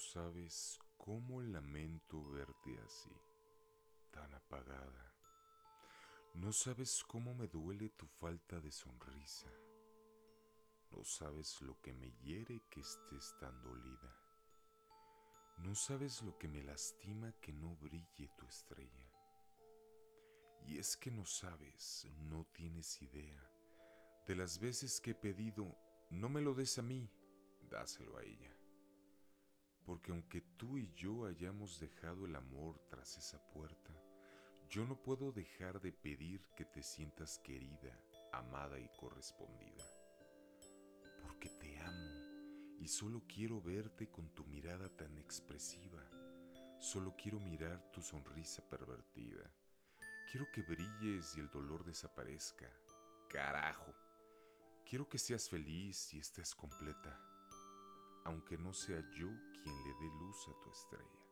sabes cómo lamento verte así, tan apagada. No sabes cómo me duele tu falta de sonrisa. No sabes lo que me hiere que estés tan dolida. No sabes lo que me lastima que no brille tu estrella. Y es que no sabes, no tienes idea de las veces que he pedido, no me lo des a mí, dáselo a ella. Porque aunque tú y yo hayamos dejado el amor tras esa puerta, yo no puedo dejar de pedir que te sientas querida, amada y correspondida. Porque te amo y solo quiero verte con tu mirada tan expresiva. Solo quiero mirar tu sonrisa pervertida. Quiero que brilles y el dolor desaparezca. Carajo. Quiero que seas feliz y estés completa aunque no sea yo quien le dé luz a tu estrella.